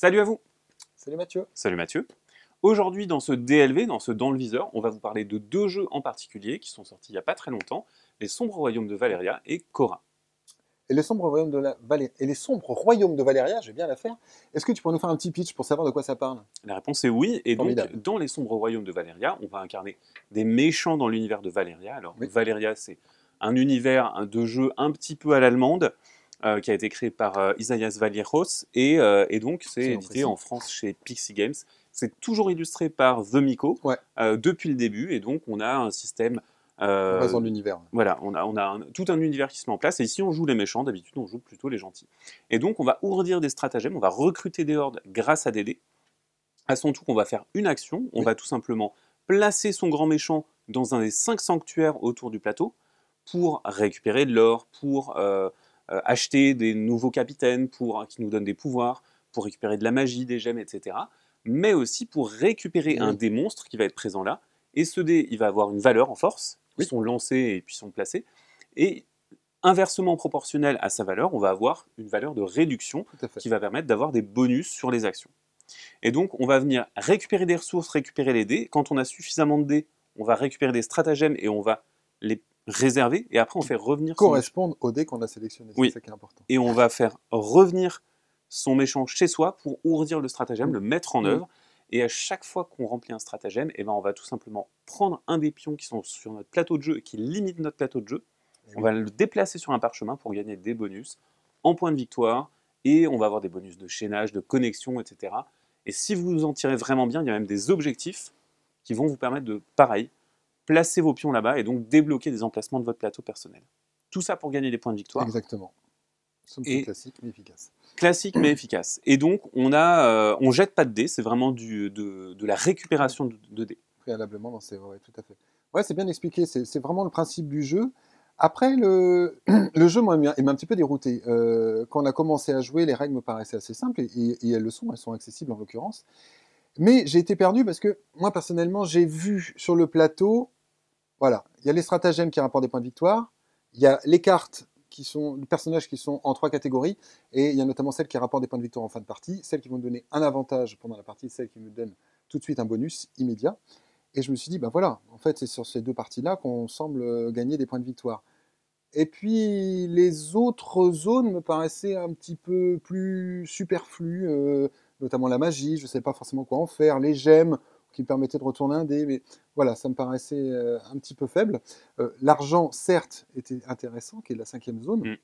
Salut à vous Salut Mathieu Salut Mathieu Aujourd'hui, dans ce DLV, dans ce Dans le Viseur, on va vous parler de deux jeux en particulier qui sont sortis il n'y a pas très longtemps, Les Sombres Royaumes de Valéria et Cora. Et les Sombres Royaumes de, la Valé- et les Sombres Royaumes de Valéria, je vais bien la faire. Est-ce que tu pourrais nous faire un petit pitch pour savoir de quoi ça parle? La réponse est oui, et donc dans Les Sombres Royaumes de Valéria, on va incarner des méchants dans l'univers de Valéria. Alors Oui. Valéria, c'est un univers un- de jeu un petit peu à l'allemande, euh, qui a été créé par euh, Isaias Valieros, et, euh, et donc c'est édité en France chez Pixie Games. C'est toujours illustré par The Miko Ouais. euh, depuis le début, et donc on a un système... On reste dans l'univers. Voilà, on a, on a un- tout un univers qui se met en place, et ici on joue les méchants, d'habitude on joue plutôt les gentils. Et donc on va ourdir des stratagèmes, on va recruter des hordes grâce à des dés. À son tour, on va faire une action, on Oui. va tout simplement placer son grand méchant dans un des cinq sanctuaires autour du plateau pour récupérer de l'or, pour acheter des nouveaux capitaines, pour qui nous donnent des pouvoirs, pour récupérer de la magie, des gemmes, etc. Mais aussi pour récupérer Oui. un des monstres qui va être présent là. Et ce dé, il va avoir une valeur en force, Oui. ils sont lancés et puis sont placés. Et inversement proportionnel à sa valeur, on va avoir une valeur de réduction qui va permettre d'avoir des bonus sur les actions. Et donc, on va venir récupérer des ressources, récupérer les dés. Quand on a suffisamment de dés, on va récupérer des stratagèmes et on va les réserver. Et après, on fait revenir son Correspondent au dé qu'on a sélectionné. C'est Oui. ça qui est important. et on va faire revenir son méchant chez soi pour ourdir le stratagème, le mettre en Mm. œuvre. Et à chaque fois qu'on remplit un stratagème, eh ben on va tout simplement prendre un des pions qui sont sur notre plateau de jeu et qui limitent notre plateau de jeu. Et On va le déplacer sur un parchemin pour gagner des bonus en points de victoire et on va avoir des bonus de chaînage, de connexion, etc. Et si vous en tirez vraiment bien, il y a même des objectifs qui vont vous permettre de, pareil, placer vos pions là-bas et donc débloquer des emplacements de votre plateau personnel. Tout ça pour gagner des points de victoire. Exactement. Et- classique, mais efficace. classique mais efficace. Et donc, on a, euh, on jette pas de dés, c'est vraiment du, de, de la récupération de, de dés. Préalablement, dans ces... ouais, tout à fait. Ouais, c'est bien expliqué. C'est vraiment le principe du jeu. Après, le, le jeu, m'a un petit peu dérouté. Euh, quand on a commencé à jouer, les règles me paraissaient assez simples, et, et- et elles le sont, elles sont accessibles en l'occurrence. Mais j'ai été perdu parce que moi, personnellement, j'ai vu sur le plateau, voilà, il y a les stratagèmes qui rapportent des points de victoire, il y a les cartes qui sont, les personnages qui sont en trois catégories, et il y a notamment celles qui rapportent des points de victoire en fin de partie, celles qui vont me donner un avantage pendant la partie, celles qui me donnent tout de suite un bonus immédiat. Et je me suis dit, ben voilà, en fait, c'est sur ces deux parties-là qu'on semble euh, gagner des points de victoire. Et puis, les autres zones me paraissaient un petit peu plus superflues, euh, notamment la magie, je ne savais pas forcément quoi en faire, les gemmes qui me permettaient de retourner un dé, mais voilà, ça me paraissait euh, un petit peu faible. Euh, L'argent, certes, était intéressant, qui est la cinquième zone. Mm.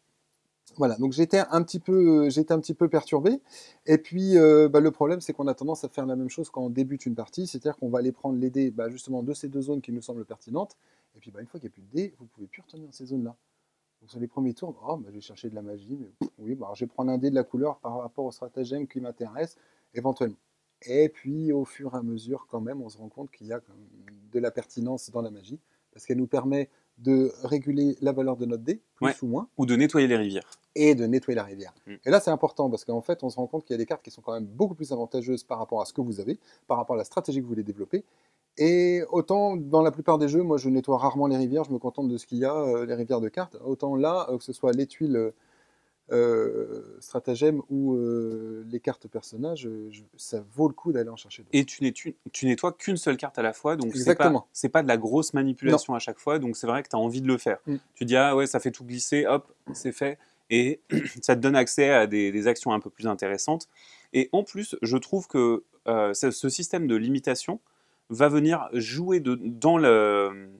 Voilà, donc j'étais un petit peu, j'étais un petit peu perturbé. Et puis, euh, bah, le problème, c'est qu'on a tendance à faire la même chose quand on débute une partie, c'est-à-dire qu'on va aller prendre les dés bah, justement de ces deux zones qui nous semblent pertinentes. Et puis, bah, une fois qu'il n'y a plus de dés, vous pouvez plus retourner dans ces zones-là. Donc, sur les premiers tours, oh, bah, je vais chercher de la magie, mais oui, bah, je vais prendre un dé de la couleur par rapport au stratagème qui m'intéresse, éventuellement. Et puis, au fur et à mesure, quand même, on se rend compte qu'il y a de la pertinence dans la magie, parce qu'elle nous permet de réguler la valeur de notre dé, plus Ouais. ou moins Ou de nettoyer les rivières. et de nettoyer la rivière. Mm. Et là, c'est important parce qu'en fait, on se rend compte qu'il y a des cartes qui sont quand même beaucoup plus avantageuses par rapport à ce que vous avez, par rapport à la stratégie que vous voulez développer. Et autant dans la plupart des jeux, moi je nettoie rarement les rivières, je me contente de ce qu'il y a, euh, les rivières de cartes. Autant là, euh, que ce soit les tuiles euh, stratagèmes ou euh, les cartes personnages, euh, je- ça vaut le coup d'aller en chercher d'autres. Et tu, nettu- tu nettoies qu'une seule carte à la fois, donc c'est pas, Exactement. c'est pas de la grosse manipulation à chaque fois, donc c'est vrai que tu as envie de le faire. Mm. Tu dis, ah ouais, ça fait tout glisser, hop, c'est fait, et ça te donne accès à des, des actions un peu plus intéressantes. Et en plus, je trouve que euh, ce, ce système de limitation va venir jouer de, dans le.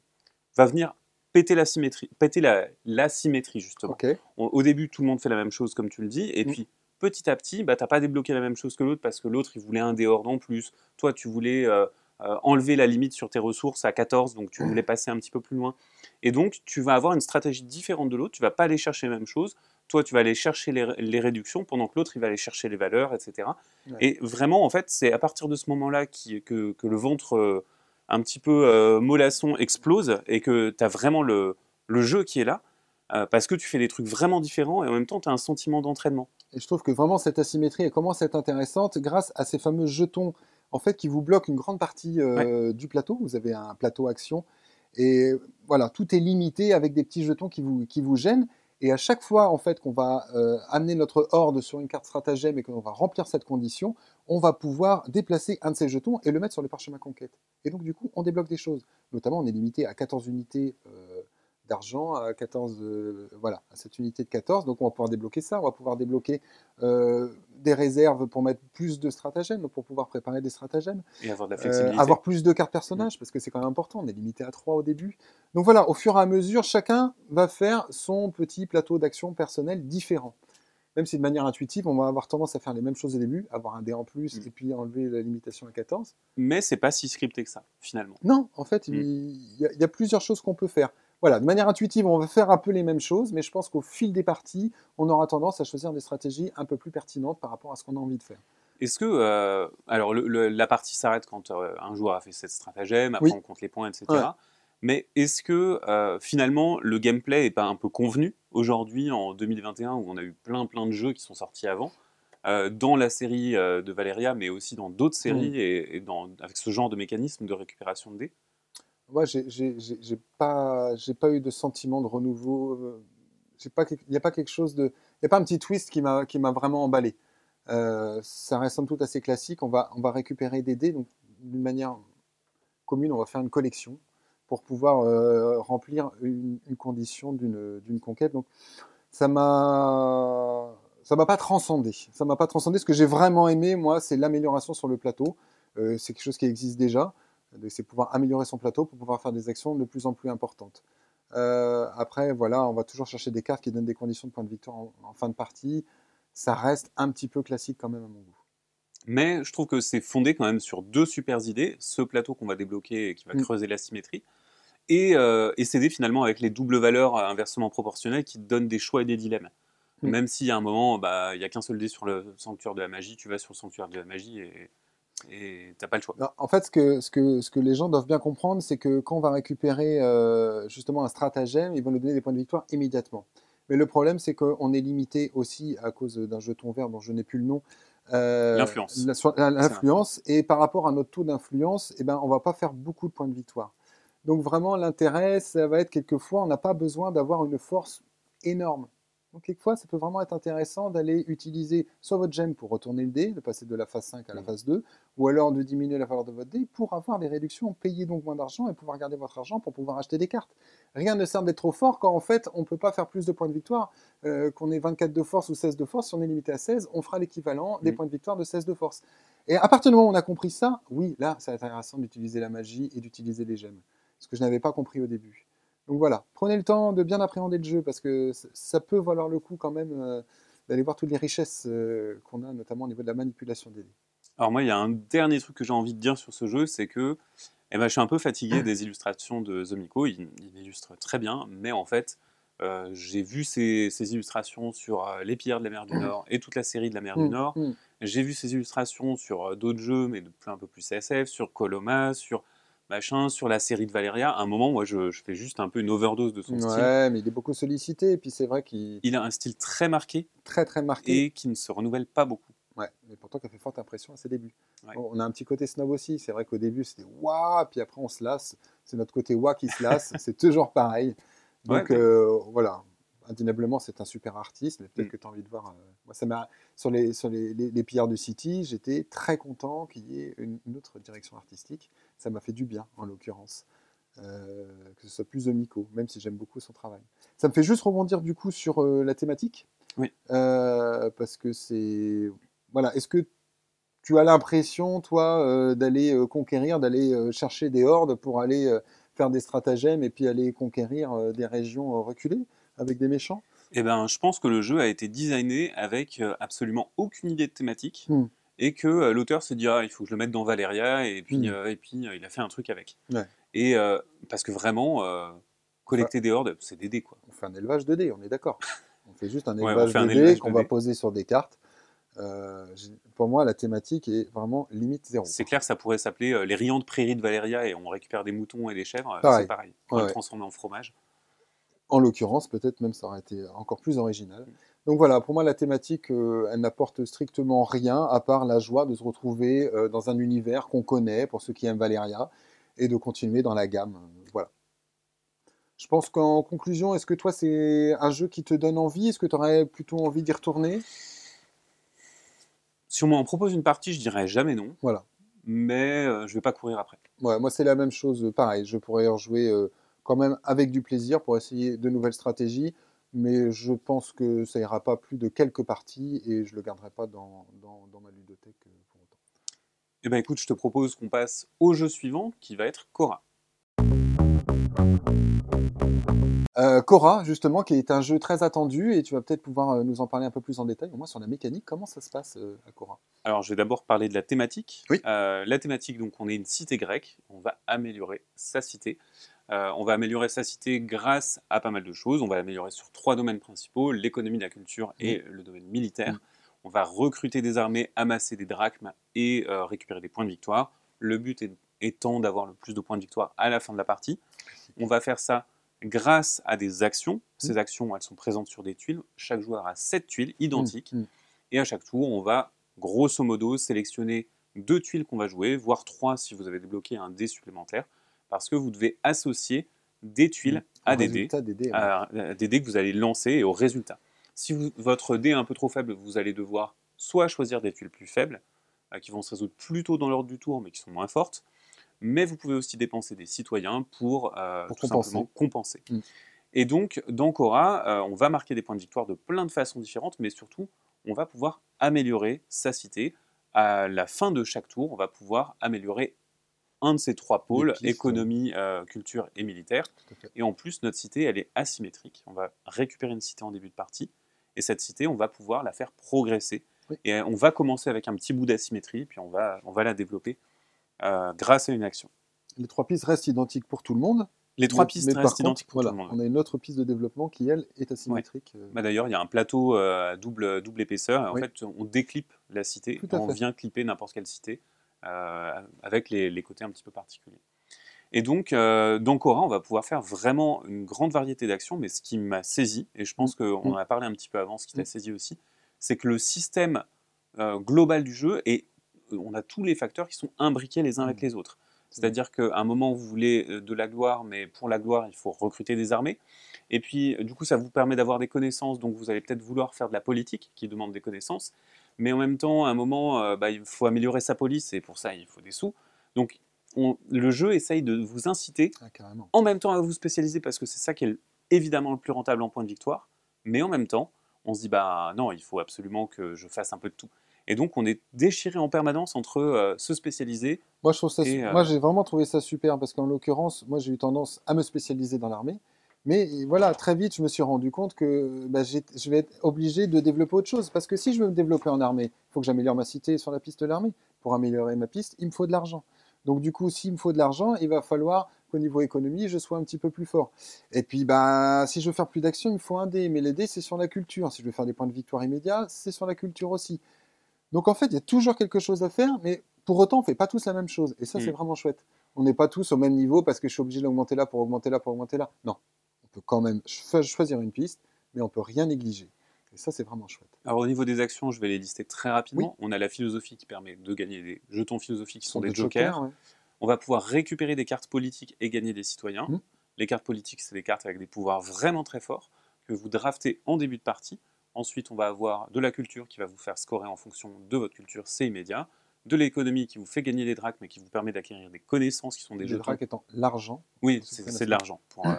va venir péter la symétrie, péter la, l'asymétrie justement. Ok, On- au début, tout le monde fait la même chose, comme tu le dis, et Mm. puis petit à petit, bah, tu n'as pas débloqué la même chose que l'autre parce que l'autre, il voulait un dehors en plus. Toi, tu voulais euh, euh, enlever la limite sur tes ressources à 14, donc tu voulais passer un petit peu plus loin. Et donc, tu vas avoir une stratégie différente de l'autre, tu vas pas aller chercher les mêmes choses. Toi, tu vas aller chercher les, les réductions, pendant que l'autre, il va aller chercher les valeurs, etc. Ouais. Et vraiment, en fait, c'est à partir de ce moment-là qui- que, que le ventre euh, un petit peu euh, mollasson explose et que tu as vraiment le, le jeu qui est là, euh, parce que tu fais des trucs vraiment différents et en même temps, tu as un sentiment d'entraînement. Et je trouve que vraiment cette asymétrie elle commence à être intéressante grâce à ces fameux jetons en fait qui vous bloquent une grande partie euh, du plateau. Vous avez un plateau action et voilà, tout est limité avec des petits jetons qui vous, qui vous gênent. Et à chaque fois, en fait, qu'on va euh, amener notre horde sur une carte stratagème et qu'on va remplir cette condition, on va pouvoir déplacer un de ces jetons et le mettre sur le parchemin conquête. Et donc, du coup, on débloque des choses. Notamment, on est limité à 14 unités euh, d'argent, à 14, euh, voilà, à cette unité de 14. Donc, on va pouvoir débloquer ça. On va pouvoir débloquer des réserves pour mettre plus de stratagèmes, donc pour pouvoir préparer des stratagèmes. Et avoir de la flexibilité. avoir plus de cartes personnages, parce que c'est quand même important. On est limité à 3 au début. Donc voilà, au fur et à mesure, chacun va faire son petit plateau d'action personnel différent. Même si de manière intuitive, on va avoir tendance à faire les mêmes choses au début, avoir un dé en plus Mm. et puis enlever la limitation à 14. Mais c'est pas si scripté que ça, finalement. Non, en fait, Mm. y, il y a plusieurs choses qu'on peut faire. Voilà, de manière intuitive, on va faire un peu les mêmes choses, mais je pense qu'au fil des parties, on aura tendance à choisir des stratégies un peu plus pertinentes par rapport à ce qu'on a envie de faire. Est-ce que. euh, alors, le- le- la partie s'arrête quand euh, un joueur a fait cette stratagème, après Oui. on compte les points, etc. Ouais. Mais est-ce que euh, finalement le gameplay est pas un peu convenu aujourd'hui en 2021 où on a eu plein plein de jeux qui sont sortis avant dans la série de Valeria, mais aussi dans d'autres séries Mm. et, et dans, avec ce genre de mécanisme de récupération de dés? Moi, j'ai pas, j'ai pas eu de sentiment de renouveau. euh, j'ai pas, il n'y a pas quelque chose de, il a pas un petit twist qui m'a, qui m'a vraiment emballé. Euh, ça reste somme toute assez classique. On va, on va récupérer des dés, donc d'une manière commune, on va faire une collection pour pouvoir euh, remplir une, condition d'une, conquête. Donc, ça m'a, ça m'a pas transcendé. Ça m'a pas transcendé. Ce que j'ai vraiment aimé, moi, c'est l'amélioration sur le plateau. C'est quelque chose qui existe déjà. C'est pouvoir améliorer son plateau pour pouvoir faire des actions de plus en plus importantes. Euh, après, voilà, on va toujours chercher des cartes qui donnent des conditions de points de victoire en, en fin de partie. Ça reste un petit peu classique quand même à mon goût. Mais je trouve que c'est fondé quand même sur deux super idées. Ce plateau qu'on va débloquer et qui va Mm. creuser la symétrie. Et, euh, et s'aider finalement avec les doubles valeurs inversement proportionnelles qui donnent des choix et des dilemmes. Mm. Même si à un moment, bah, il n'y a qu'un seul dé sur le sanctuaire de la magie, tu vas sur le sanctuaire de la magie et et t'as pas le choix. Non, En fait, ce que, ce, que, ce que les gens doivent bien comprendre, c'est que quand on va récupérer euh, justement un stratagème, ils vont nous donner des points de victoire immédiatement. Mais le problème, c'est qu'on est limité aussi à cause d'un jeton vert dont je n'ai plus le nom. euh, L'influence. L'influence. Et par rapport à notre taux d'influence, eh ben, on va pas faire beaucoup de points de victoire. Donc vraiment, l'intérêt, ça va être quelquefois, on n'a pas besoin d'avoir une force énorme. Donc quelquefois, ça peut vraiment être intéressant d'aller utiliser soit votre gemme pour retourner le dé, de passer de la phase 5 à la Mhm. phase 2, ou alors de diminuer la valeur de votre dé pour avoir des réductions, payer donc moins d'argent et pouvoir garder votre argent pour pouvoir acheter des cartes. Rien ne sert d'être trop fort quand en fait on ne peut pas faire plus de points de victoire, euh, qu'on ait 24 de force ou 16 de force, si on est limité à 16, on fera l'équivalent des Mhm. points de victoire de 16 de force. Et à partir du moment où on a compris ça, oui, là, c'est intéressant d'utiliser la magie et d'utiliser les gemmes. Ce que je n'avais pas compris au début. Donc voilà, prenez le temps de bien appréhender le jeu parce que ça- peut valoir le coup quand même euh, d'aller voir toutes les richesses euh, qu'on a, notamment au niveau de la manipulation des dés. Alors moi, il y a un dernier truc que j'ai envie de dire sur ce jeu, c'est que eh ben, je suis un peu fatigué des illustrations de Zomiko. Il, il illustre très bien, mais en fait, euh, j'ai vu ces, ces illustrations sur les Pierres de la mer du Nord et toute la série de la mer du Mm, Nord. mm. J'ai vu ces illustrations sur d'autres jeux, mais de plus, un peu plus SF, sur Coloma, sur machin, sur la série de Valeria. À un moment, moi, je, je fais juste un peu une overdose de son style. Ouais, mais il est beaucoup sollicité et puis c'est vrai qu'il Il a un style très marqué très très marqué. et qui ne se renouvelle pas beaucoup. Ouais, mais pourtant qui a fait forte impression à ses débuts. Ouais. On a un petit côté snob aussi. C'est vrai qu'au début c'était waouh, puis après on se lasse. C'est notre côté waouh qui se lasse. c'est toujours pareil. Donc Ouais, euh, voilà, indéniablement c'est un super artiste, mais peut-être Mm. que tu as envie de voir. euh, Moi, ça m'a sur les sur les, les, les pillards de City, j'étais très content qu'il y ait une, une autre direction artistique. Ça m'a fait du bien en l'occurrence. Euh, que ce soit plus de Miko, même si j'aime beaucoup son travail. Ça me fait juste rebondir du coup sur euh, la thématique. Oui. Parce que c'est. Voilà, est-ce que tu as l'impression, toi, d'aller conquérir, d'aller chercher des hordes pour aller faire des stratagèmes et puis aller conquérir des régions reculées? Avec des méchants Eh ben, je pense que le jeu a été designé avec euh, absolument aucune idée de thématique Hmm. et que euh, l'auteur s'est dit ah, il faut que je le mette dans Valeria et puis, Hmm. euh, et puis il a fait un truc avec. Ouais. Et parce que vraiment, collecter des hordes, c'est des dés quoi. On fait un élevage de dés, on est d'accord. On fait juste un élevage un de dés qu'on va poser sur des cartes. Euh, pour moi, la thématique est vraiment limite zéro. C'est clair ça pourrait s'appeler euh, les riantes prairies de Valeria et on récupère des moutons et des chèvres. C'est pareil. On ouais. le transformer en fromage. En l'occurrence, peut-être même ça aurait été encore plus original. Donc voilà, pour moi, la thématique, euh, elle n'apporte strictement rien à part la joie de se retrouver euh, dans un univers qu'on connaît, pour ceux qui aiment Valeria, et de continuer dans la gamme. Voilà. Je pense qu'en conclusion, est-ce que toi, c'est un jeu qui te donne envie? Est-ce que tu aurais plutôt envie d'y retourner? Si on m'en propose une partie, je dirais jamais non. Voilà. Mais euh, je vais pas courir après. Ouais, moi, c'est la même chose. Pareil, je pourrais y rejouer euh, quand même avec du plaisir pour essayer de nouvelles stratégies. Mais je pense que ça ira pas plus de quelques parties et je le garderai pas dans, dans, ma ludothèque euh, pour autant. Eh ben écoute, je te propose qu'on passe au jeu suivant qui va être Cora. Euh, Cora, justement, qui est un jeu très attendu et tu vas peut-être pouvoir euh, nous en parler un peu plus en détail, au moins sur la mécanique. Comment ça se passe euh, à Cora? Alors, je vais d'abord parler de la thématique. Oui. Euh, la thématique, donc, on est une cité grecque. On va améliorer sa cité. On va améliorer sa cité grâce à pas mal de choses. On va l'améliorer sur trois domaines principaux l'économie, la culture et le domaine militaire. On va recruter des armées, amasser des drachmes et récupérer des points de victoire. Le but est- étant d'avoir le plus de points de victoire à la fin de la partie. On va faire ça grâce à des actions. Ces actions, elles sont présentes sur des tuiles. Chaque joueur a sept tuiles identiques. Mm, mm. Et à chaque tour, on va grosso modo sélectionner deux tuiles qu'on va jouer, voire trois si vous avez débloqué un dé supplémentaire, parce que vous devez associer des tuiles à des dés, des dés. ouais. à, à des dés que vous allez lancer et au résultat. Si vous- votre dé est un peu trop faible, vous allez devoir soit choisir des tuiles plus faibles, euh, qui vont se résoudre plus tôt dans l'ordre du tour, mais qui sont moins fortes, mais vous pouvez aussi dépenser des citoyens pour, euh, Pour tout compenser. simplement compenser. Mm. Et donc, dans Cora, euh, on va marquer des points de victoire de plein de façons différentes, mais surtout, on va pouvoir améliorer sa cité. À la fin de chaque tour, on va pouvoir améliorer un de ces trois pôles, pistes, économie, euh, culture et militaire. Et en plus, notre cité, elle est asymétrique. On va récupérer une cité en début de partie, et cette cité, on va pouvoir la faire progresser. Oui. Et on va commencer avec un petit bout d'asymétrie, puis on va, on va la développer euh, grâce à une action. Les trois pistes restent identiques pour tout le monde. Les trois mais- pistes mais restent contre, identiques pour voilà, tout le monde. On a une autre piste de développement qui, elle, est asymétrique. euh, Bah, D'ailleurs, il y a un plateau euh, à double, double épaisseur. Et en Oui. fait, on déclipe la cité. On vient clipper n'importe quelle cité avec les, les côtés un petit peu particuliers. Et donc, euh, dans Cora, on va pouvoir faire vraiment une grande variété d'actions. Mais ce qui m'a saisi, et je pense qu'on en a parlé un petit peu avant, ce qui t'a Mm. saisi aussi, c'est que le système euh, global du jeu est on a tous les facteurs qui sont imbriqués les uns avec Mm. les autres. C'est-à-dire qu'à un moment, vous voulez euh, de la gloire, mais pour la gloire, il faut recruter des armées. Et puis, euh, du coup, ça vous permet d'avoir des connaissances, donc vous allez peut-être vouloir faire de la politique qui demande des connaissances. Mais en même temps, à un moment, euh, bah, il faut améliorer sa police, et pour ça, il faut des sous. Donc, on- le jeu essaye de vous inciter ah, en même temps à vous spécialiser, parce que c'est ça qui est évidemment le plus rentable en point de victoire. Mais en même temps, on se dit, bah non, il faut absolument que je fasse un peu de tout. Et donc, on est déchiré en permanence entre euh, se spécialiser. Moi, je trouve ça. Et, euh, Moi, j'ai vraiment trouvé ça super parce qu'en l'occurrence, moi, j'ai eu tendance à me spécialiser dans l'armée. Mais voilà, très vite, je me suis rendu compte que bah, je vais être obligé de développer autre chose. Parce que si je veux me développer en armée, il faut que j'améliore ma cité sur la piste de l'armée. Pour améliorer ma piste, il me faut de l'argent. Donc, du coup, s'il me faut de l'argent, il va falloir qu'au niveau économie, je sois un petit peu plus fort. Et puis, bah, si je veux faire plus d'action, il me faut un dé. Mais les dés, c'est sur la culture. Si je veux faire des points de victoire immédiats, c'est sur la culture aussi. Donc, en fait, il y a toujours quelque chose à faire, mais pour autant, on fait pas tous la même chose. Et ça, c'est Mm. vraiment chouette. On n'est pas tous au même niveau parce que je suis obligé d'augmenter là pour augmenter là pour augmenter là. Non. On peut quand même cho- choisir une piste, mais on peut rien négliger. Et ça, c'est vraiment chouette. Alors, au niveau des actions, je vais les lister très rapidement. On a la philosophie qui permet de gagner des jetons philosophiques qui sont des jokers. ouais. On va pouvoir récupérer des cartes politiques et gagner des citoyens. Mhm. Les cartes politiques, c'est des cartes avec des pouvoirs vraiment très forts que vous draftez en début de partie. Ensuite, on va avoir de la culture qui va vous faire scorer en fonction de votre culture, c'est immédiat. De l'économie qui vous fait gagner des drachmes mais qui vous permet d'acquérir des connaissances qui sont des Les jetons. dracs étant l'argent. Oui, c'est de l'argent. euh,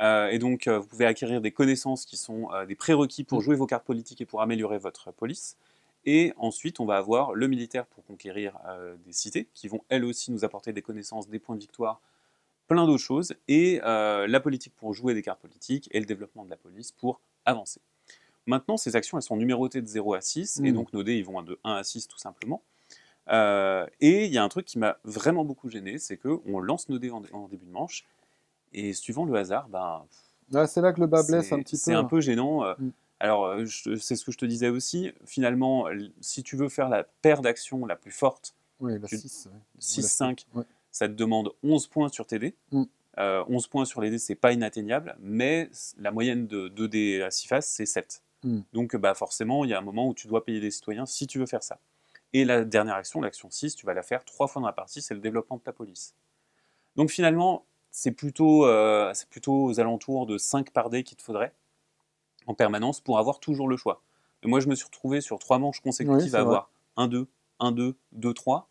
euh, et donc, euh, vous pouvez acquérir des connaissances qui sont euh, des prérequis pour Mhm. jouer vos cartes politiques et pour améliorer votre police. Et ensuite, on va avoir le militaire pour conquérir des cités, qui vont elles aussi nous apporter des connaissances, des points de victoire, plein d'autres choses. Et la politique pour jouer des cartes politiques et le développement de la police pour avancer. Maintenant, ces actions, elles sont numérotées de 0 à 6, et Mhm. donc nos dés, ils vont de 1 à 6 tout simplement. Euh, et il y a un truc qui m'a vraiment beaucoup gêné, c'est qu'on lance nos dés en, en début de manche, et suivant le hasard, ben, Là, c'est là que le bas blesse un petit peu. C'est un peu gênant. euh. Mm. Alors, euh, c'est ce que je te disais aussi. Finalement, si tu veux faire la paire d'actions la plus forte, Oui, la tu- 6. 6-5, Ouais. ça te demande 11 points sur tes dés. Mm. Euh, 11 points sur les dés, c'est pas inatteignable, mais la moyenne de 2 dés à 6 faces, c'est 7. Mm. Donc, bah, forcément, il y a un moment où tu dois payer des citoyens si tu veux faire ça. Et la dernière action, l'action 6, tu vas la faire trois fois dans la partie, c'est le développement de ta police. Donc finalement, c'est plutôt, euh, plutôt aux alentours de 5 par dé qu'il te faudrait en permanence pour avoir toujours le choix. Et moi, je me suis retrouvé sur trois manches consécutives à avoir 1-2, 1-2, 2-3.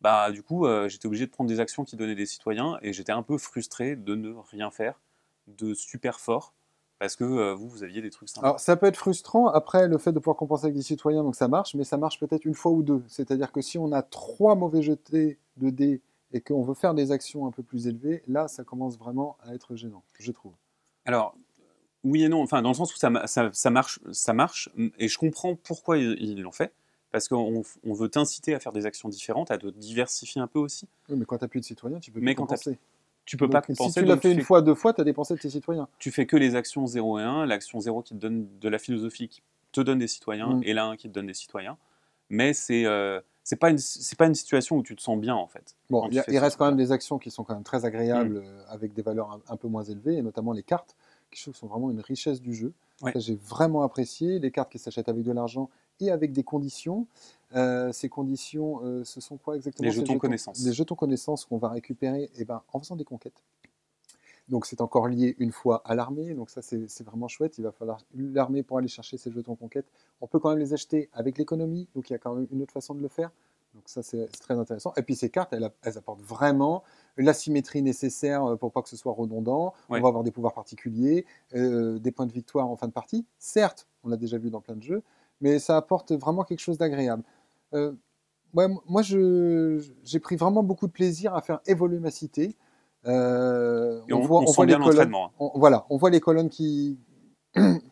Bah, du coup, euh, j'étais obligé de prendre des actions qui donnaient des citoyens et j'étais un peu frustré de ne rien faire de super fort parce que euh, vous, vous aviez des trucs sympas. Alors, ça peut être frustrant. Après, le fait de pouvoir compenser avec des citoyens, donc ça marche, mais ça marche peut-être une fois ou deux. C'est-à-dire que si on a trois mauvais jetés de dés et qu'on veut faire des actions un peu plus élevées, là, ça commence vraiment à être gênant, je trouve. Alors, oui et non, enfin, dans le sens où ça, ça, marche, ça marche, et je comprends pourquoi ils l'ont fait, parce qu'on veut t'inciter à faire des actions différentes, à te diversifier un peu aussi. Oui, mais quand tu n'as plus de citoyens, tu peux mais plus compenser. Tu peux pas compenser. Si tu l'as fait une fois, deux fois, tu as dépensé de tes citoyens. Tu fais que les actions 0 et 1, l'action 0 qui te donne de la philosophie, qui te donne des citoyens, mm. et la 1 qui te donne des citoyens. Mais c'est euh, c'est pas, une, pas une situation où tu te sens bien en fait. Bon, il, reste quand même des actions qui sont quand même très agréables mm. euh, avec des valeurs un, peu moins élevées, et notamment les cartes, qui sont vraiment une richesse du jeu. J'ai vraiment apprécié les cartes qui s'achètent avec de l'argent et avec des conditions. Euh, ces conditions, euh, ce sont quoi exactement Les jetons, connaissances. Les jetons connaissances qu'on va récupérer eh ben, en faisant des conquêtes. Donc c'est encore lié une fois à l'armée, donc ça c'est vraiment chouette. Il va falloir l'armée pour aller chercher ces jetons conquêtes. On peut quand même les acheter avec l'économie, donc il y a quand même une autre façon de le faire. Donc ça c'est très intéressant. Et puis ces cartes, elles, apportent vraiment la symétrie nécessaire euh, pour pas que ce soit redondant. On va avoir des pouvoirs particuliers, des points de victoire en fin de partie. Certes, on l'a déjà vu dans plein de jeux, mais ça apporte vraiment quelque chose d'agréable. Euh, moi, j'ai pris vraiment beaucoup de plaisir à faire évoluer ma cité. Euh, on, voit, les colonnes, hein. voilà, on voit les colonnes qui,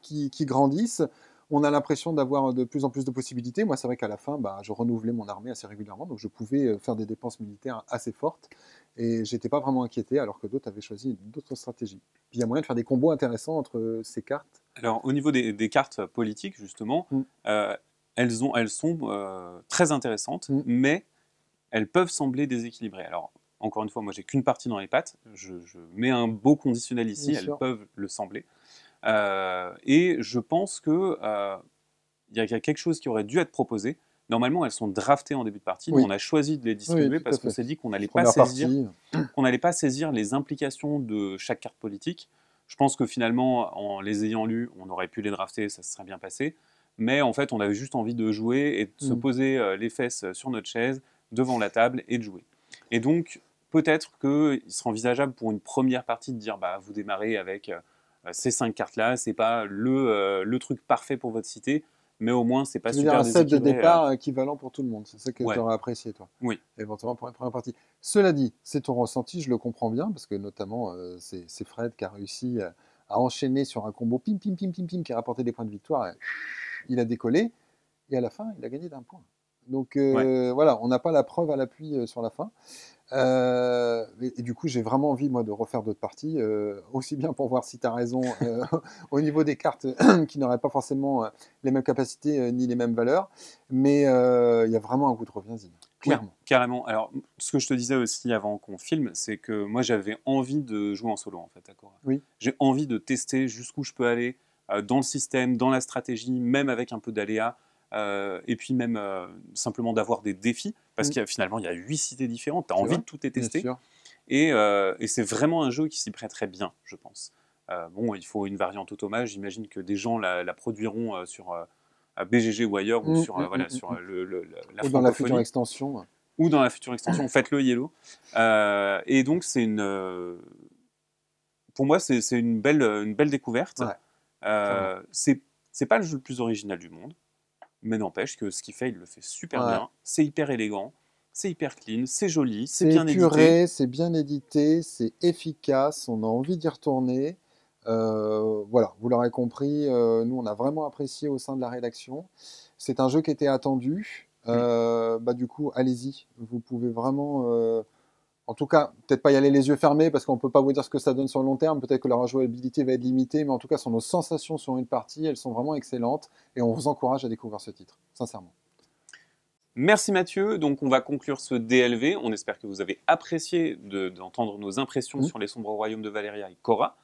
qui, grandissent. On a l'impression d'avoir de plus en plus de possibilités. Moi, c'est vrai qu'à la fin, bah, je renouvelais mon armée assez régulièrement, donc je pouvais euh, faire des dépenses militaires assez fortes. Et j'étais pas vraiment inquiété, alors que d'autres avaient choisi d'autres stratégies. Puis il y a moyen de faire des combos intéressants entre ces cartes. Alors, au niveau des, cartes politiques, justement, mm. euh, elles, ont, elles sont euh, très intéressantes, mm. mais elles peuvent sembler déséquilibrées. Alors, encore une fois, moi, j'ai qu'une partie dans les pattes. Je, mets un beau conditionnel ici, elles peuvent le sembler. Euh, et je pense que il y, a quelque chose qui aurait dû être proposé. Normalement, elles sont draftées en début de partie. mais on a choisi de les distribuer parce qu'on s'est dit qu'on n'allait pas saisir, qu'on n'allait pas saisir les implications de chaque carte politique. Je pense que finalement, en les ayant lus, on aurait pu les drafter, ça se serait bien passé. Mais en fait, on avait juste envie de jouer et de se mm. poser euh, les fesses sur notre chaise devant la table et de jouer. Et donc, peut-être qu'il serait envisageable pour une première partie de dire bah, vous démarrez avec euh, ces cinq cartes-là, c'est pas le, euh, le truc parfait pour votre cité, mais au moins c'est pas super un set de départ équivalent pour tout le monde. C'est ça que tu aurais apprécié, toi? Oui. Éventuellement pour la première partie. Cela dit, c'est ton ressenti, je le comprends bien, parce que notamment, c'est Fred qui a réussi à enchaîner sur un combo pim, pim, pim, pim, pim, qui a rapporté des points de victoire. Et il a décollé, et à la fin, il a gagné d'un point. Donc euh, voilà, on n'a pas la preuve à l'appui euh, sur la fin. Euh, et, du coup, j'ai vraiment envie, moi, de refaire d'autres parties, aussi bien pour voir si tu as raison au niveau des cartes qui n'auraient pas forcément les mêmes capacités ni les mêmes valeurs, mais il y a vraiment un goût de reviens-y. Clairement. carrément. Alors, ce que je te disais aussi avant qu'on filme, c'est que moi, j'avais envie de jouer en solo, en fait, d'accord? Oui. J'ai envie de tester jusqu'où je peux aller dans le système, dans la stratégie, même avec un peu d'aléa. Euh, et puis même euh, simplement d'avoir des défis, parce mm. qu'il finalement il y a huit cités différentes, tu as envie de tout tester. Et, et c'est vraiment un jeu qui s'y prêterait bien, je pense. bon, il faut une variante automage, j'imagine que des gens la, produiront sur BGG ou ailleurs, ou sur, voilà, sur le, la Ou dans la future extension. Ou dans la future extension, faites-le Yellow. et donc c'est une... pour moi, c'est une belle, une belle découverte. Euh, c'est pas le jeu le plus original du monde, mais n'empêche que ce qu'il fait, il le fait super bien. C'est hyper élégant, c'est hyper clean, c'est joli, c'est bien édité. C'est bien édité, c'est efficace, on a envie d'y retourner. Euh, voilà, vous l'aurez compris, euh, nous on a vraiment apprécié au sein de la rédaction. C'est un jeu qui était attendu. bah, du coup, allez-y, vous pouvez vraiment en tout cas, peut-être pas y aller les yeux fermés parce qu'on ne peut pas vous dire ce que ça donne sur le long terme. Peut-être que la rejouabilité va être limitée, mais en tout cas, sur nos sensations sur une partie, elles sont vraiment excellentes et on vous encourage à découvrir ce titre, sincèrement. Merci Mathieu. Donc, on va conclure ce DLV. On espère que vous avez apprécié d'entendre nos impressions mmh. sur les sombres royaumes de Valéria et Cora.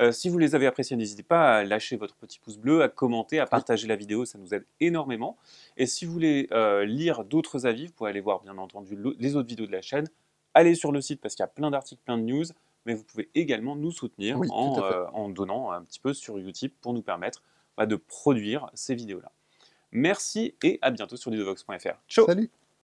Euh, si vous les avez appréciés, n'hésitez pas à lâcher votre petit pouce bleu, à commenter, à partager la vidéo, ça nous aide énormément. Et si vous voulez euh, lire d'autres avis, vous pouvez aller voir bien entendu les autres vidéos de la chaîne allez sur le site parce qu'il y a plein d'articles, plein de news. mais vous pouvez également nous soutenir Oui, en, euh, en donnant un petit peu sur Utip pour nous permettre bah, de produire ces vidéos-là. Merci et à bientôt sur ludovox.fr. Ciao Salut